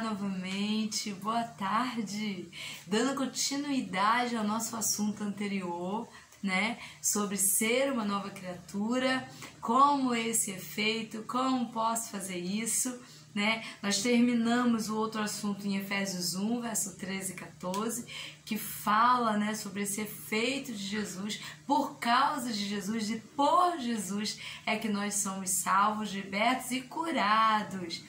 Novamente, boa tarde. Dando continuidade ao nosso assunto anterior, né, sobre ser uma nova criatura, como esse é como posso fazer isso, né? Nós terminamos o outro assunto em Efésios 1, verso 13 e 14, que fala, né, sobre esse efeito de Jesus, por causa de Jesus e por Jesus é que nós somos salvos, libertos e curados.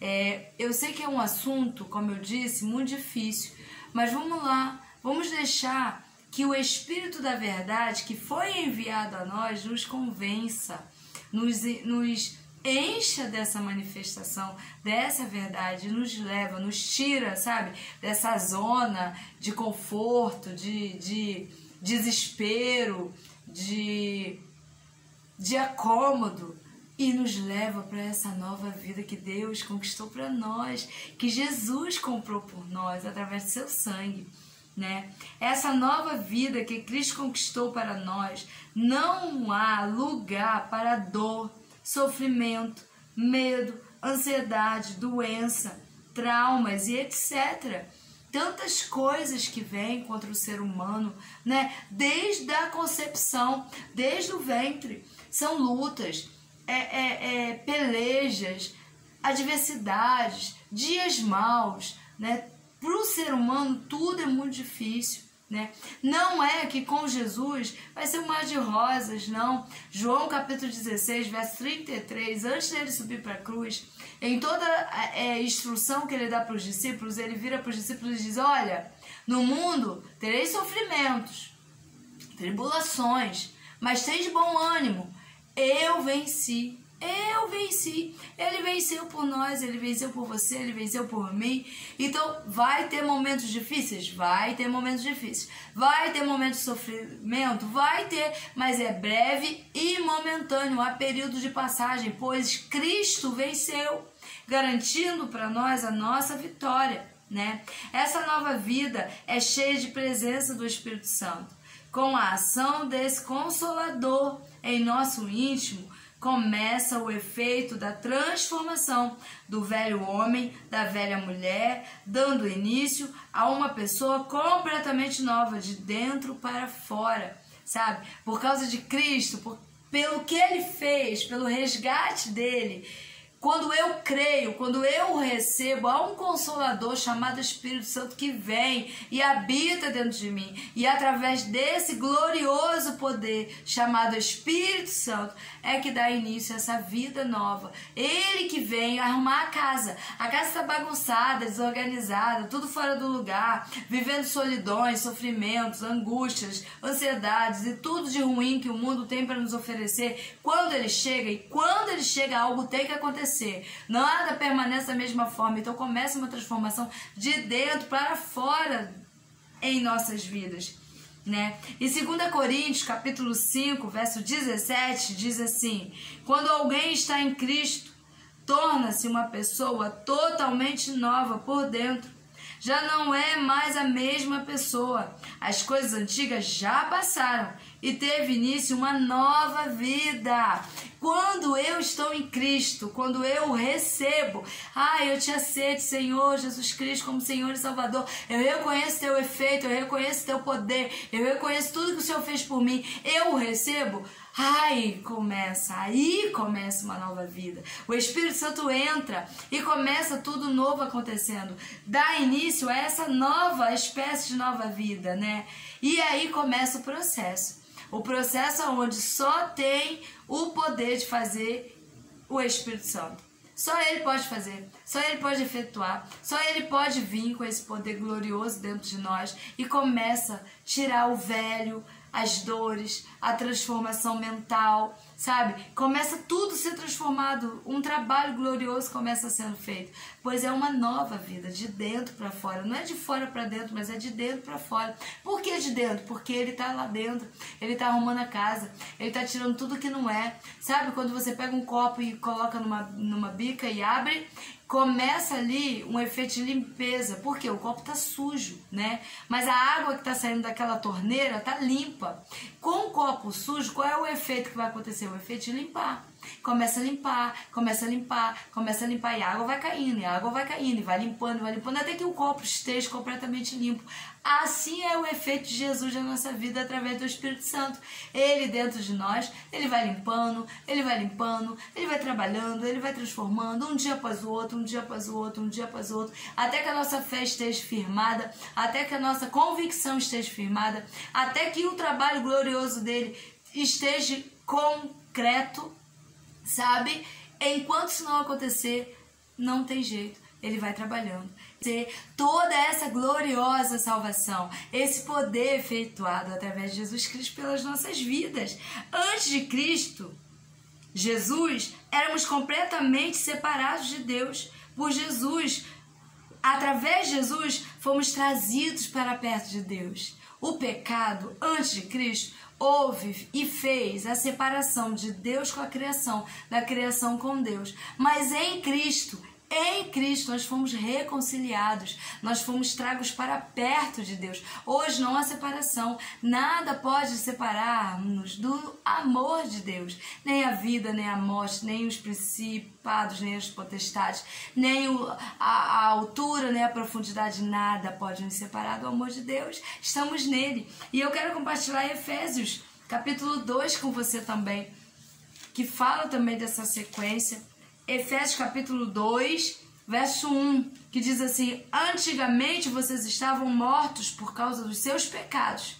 É, eu sei que é um assunto, como eu disse, muito difícil, mas vamos lá, vamos deixar que o Espírito da Verdade que foi enviado a nós nos convença, nos, nos encha dessa manifestação, dessa verdade, nos leva, nos tira, sabe, dessa zona de conforto, de, de desespero, de, de acômodo e nos leva para essa nova vida que Deus conquistou para nós, que Jesus comprou por nós através do seu sangue. Né? Essa nova vida que Cristo conquistou para nós, não há lugar para dor, sofrimento, medo, ansiedade, doença, traumas e etc. Tantas coisas que vêm contra o ser humano, né? Desde a concepção, desde o ventre, são lutas, é, é, é, pelejas, adversidades, dias maus, né? Para o ser humano tudo é muito difícil. Né? Não é que com Jesus vai ser um mar de rosas, não. João capítulo 16, verso 33, antes dele subir para a cruz, em toda a é, instrução que ele dá para os discípulos, ele vira para os discípulos e diz: Olha, no mundo tereis sofrimentos, tribulações, mas de bom ânimo, eu venci. Eu venci. Ele venceu por nós, ele venceu por você, ele venceu por mim. Então, vai ter momentos difíceis? Vai ter momentos difíceis. Vai ter momentos de sofrimento? Vai ter, mas é breve e momentâneo. Há período de passagem, pois Cristo venceu, garantindo para nós a nossa vitória. Né? Essa nova vida é cheia de presença do Espírito Santo. Com a ação desse consolador em nosso íntimo, começa o efeito da transformação do velho homem, da velha mulher, dando início a uma pessoa completamente nova, de dentro para fora, sabe? Por causa de Cristo, por, pelo que ele fez, pelo resgate dele quando eu creio, quando eu recebo, há um consolador chamado Espírito Santo que vem e habita dentro de mim. E através desse glorioso poder chamado Espírito Santo é que dá início a essa vida nova. Ele que vem arrumar a casa. A casa está bagunçada, desorganizada, tudo fora do lugar, vivendo solidões, sofrimentos, angústias, ansiedades e tudo de ruim que o mundo tem para nos oferecer. Quando ele chega e quando ele chega, algo tem que acontecer acontecer. Nada permanece da mesma forma. Então começa uma transformação de dentro para fora em nossas vidas. Né? E 2 Coríntios, capítulo 5, verso 17, diz assim: Quando alguém está em Cristo, torna-se uma pessoa totalmente nova por dentro. Já não é mais a mesma pessoa. As coisas antigas já passaram e teve início uma nova vida. Quando eu estou em Cristo, quando eu recebo, ah, eu te aceito, Senhor Jesus Cristo, como Senhor e Salvador. Eu reconheço teu efeito, eu reconheço teu poder, eu reconheço tudo que o Senhor fez por mim. Eu recebo. Ai, começa, aí começa uma nova vida. O Espírito Santo entra e começa tudo novo acontecendo. Dá início a essa nova espécie de nova vida, né? E aí começa o processo. O processo onde só tem o poder de fazer o Espírito Santo. Só Ele pode fazer, só Ele pode efetuar, só Ele pode vir com esse poder glorioso dentro de nós e começa a tirar o velho, as dores, a transformação mental, sabe? Começa tudo a ser transformado, um trabalho glorioso começa sendo feito, pois é uma nova vida, de dentro para fora. Não é de fora para dentro, mas é de dentro para fora. Por que de dentro? Porque ele tá lá dentro, ele tá arrumando a casa, ele tá tirando tudo que não é. Sabe quando você pega um copo e coloca numa, numa bica e abre, começa ali um efeito de limpeza, porque o copo tá sujo, né? Mas a água que tá saindo daquela torneira tá limpa. Com o copo sujo, qual é o efeito que vai acontecer? O efeito de limpar. Começa a limpar, começa a limpar, começa a limpar e a água vai caindo, e a água vai caindo, e vai limpando, vai limpando até que o copo esteja completamente limpo. Assim é o efeito de Jesus na nossa vida através do Espírito Santo. Ele dentro de nós, ele vai limpando, ele vai limpando, ele vai trabalhando, ele vai transformando um dia após o outro, um dia após o outro, um dia após o outro, até que a nossa fé esteja firmada, até que a nossa convicção esteja firmada, até que o trabalho glorioso dele esteja concreto, sabe? Enquanto isso não acontecer, não tem jeito, ele vai trabalhando toda essa gloriosa salvação, esse poder efetuado através de Jesus Cristo pelas nossas vidas. Antes de Cristo, Jesus, éramos completamente separados de Deus. Por Jesus, através de Jesus, fomos trazidos para perto de Deus. O pecado, antes de Cristo, houve e fez a separação de Deus com a criação, da criação com Deus. Mas em Cristo, em Cristo nós fomos reconciliados, nós fomos tragos para perto de Deus. Hoje não há separação, nada pode separar-nos do amor de Deus. Nem a vida, nem a morte, nem os principados, nem as potestades, nem a, a altura, nem a profundidade, nada pode nos separar do amor de Deus. Estamos nele. E eu quero compartilhar Efésios, capítulo 2 com você também, que fala também dessa sequência Efésios capítulo 2, verso 1, que diz assim: Antigamente vocês estavam mortos por causa dos seus pecados.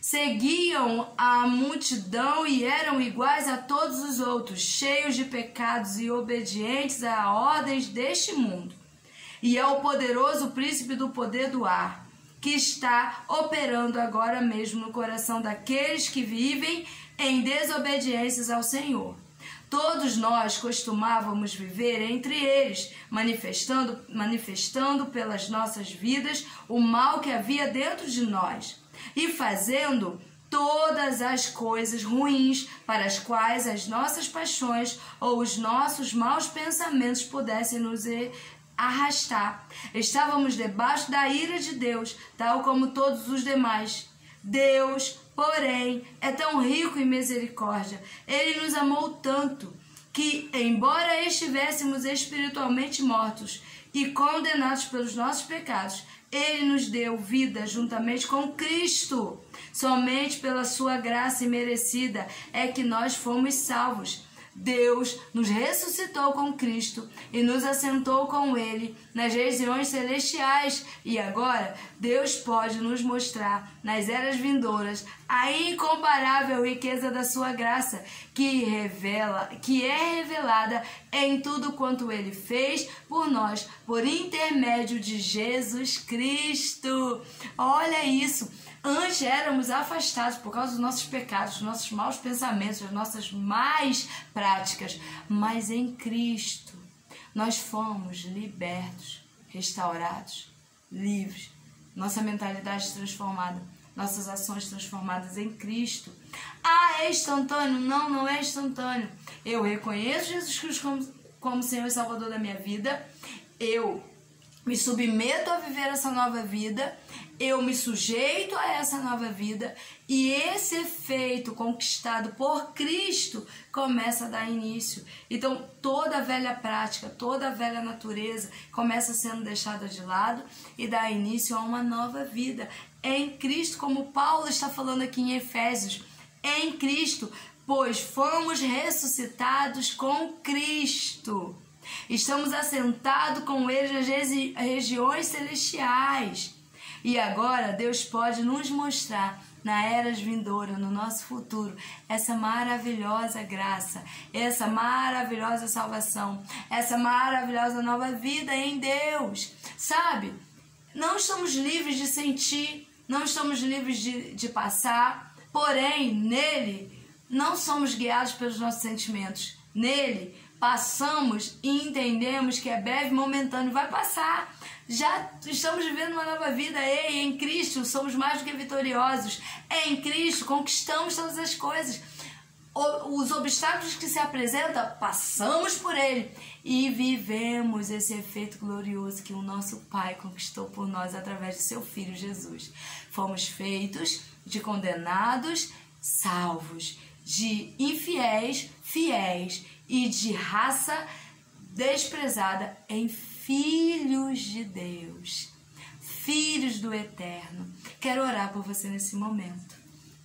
Seguiam a multidão e eram iguais a todos os outros, cheios de pecados e obedientes a ordens deste mundo. E é o poderoso príncipe do poder do ar, que está operando agora mesmo no coração daqueles que vivem em desobediências ao Senhor. Todos nós costumávamos viver entre eles, manifestando, manifestando pelas nossas vidas o mal que havia dentro de nós e fazendo todas as coisas ruins para as quais as nossas paixões ou os nossos maus pensamentos pudessem nos arrastar. Estávamos debaixo da ira de Deus, tal como todos os demais. Deus, porém, é tão rico em misericórdia. Ele nos amou tanto que, embora estivéssemos espiritualmente mortos e condenados pelos nossos pecados, ele nos deu vida juntamente com Cristo. Somente pela sua graça imerecida é que nós fomos salvos. Deus nos ressuscitou com Cristo e nos assentou com Ele nas regiões celestiais. E agora, Deus pode nos mostrar nas eras vindouras a incomparável riqueza da sua graça, que revela, que é revelada em tudo quanto ele fez por nós, por intermédio de Jesus Cristo. Olha isso. Antes éramos afastados por causa dos nossos pecados, dos nossos maus pensamentos, das nossas más práticas, mas em Cristo nós fomos libertos, restaurados, livres, nossa mentalidade transformada, nossas ações transformadas em Cristo. Ah, é instantâneo? Não, não é instantâneo. Eu reconheço Jesus Cristo como, como Senhor e Salvador da minha vida, eu me submeto a viver essa nova vida, eu me sujeito a essa nova vida e esse efeito conquistado por Cristo começa a dar início. Então, toda velha prática, toda velha natureza começa sendo deixada de lado e dá início a uma nova vida em Cristo, como Paulo está falando aqui em Efésios. Em Cristo, pois fomos ressuscitados com Cristo. Estamos assentados com Ele nas regiões celestiais. E agora Deus pode nos mostrar na era vindoura, no nosso futuro, essa maravilhosa graça, essa maravilhosa salvação, essa maravilhosa nova vida em Deus. Sabe? Não estamos livres de sentir, não estamos livres de, de passar, porém, nele não somos guiados pelos nossos sentimentos. Nele passamos e entendemos que é breve, momentâneo, vai passar. Já estamos vivendo uma nova vida. Ei, em Cristo somos mais do que vitoriosos. Em Cristo conquistamos todas as coisas. Os obstáculos que se apresentam, passamos por ele e vivemos esse efeito glorioso que o nosso Pai conquistou por nós através de seu Filho Jesus. Fomos feitos de condenados, salvos, de infiéis, fiéis e de raça desprezada em filhos de Deus, filhos do Eterno. Quero orar por você nesse momento.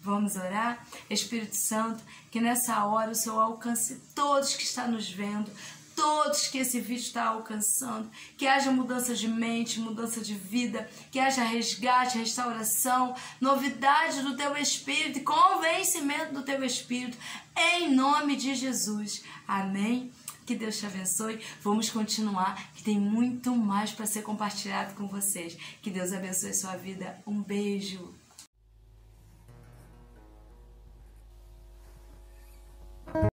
Vamos orar? Espírito Santo, que nessa hora o Senhor alcance todos que estão nos vendo, todos que esse vídeo está alcançando, que haja mudança de mente, mudança de vida, que haja resgate, restauração, novidade do teu espírito convencimento do teu espírito, em nome de Jesus. Amém. Que Deus te abençoe. Vamos continuar, que tem muito mais para ser compartilhado com vocês. Que Deus abençoe sua vida. Um beijo.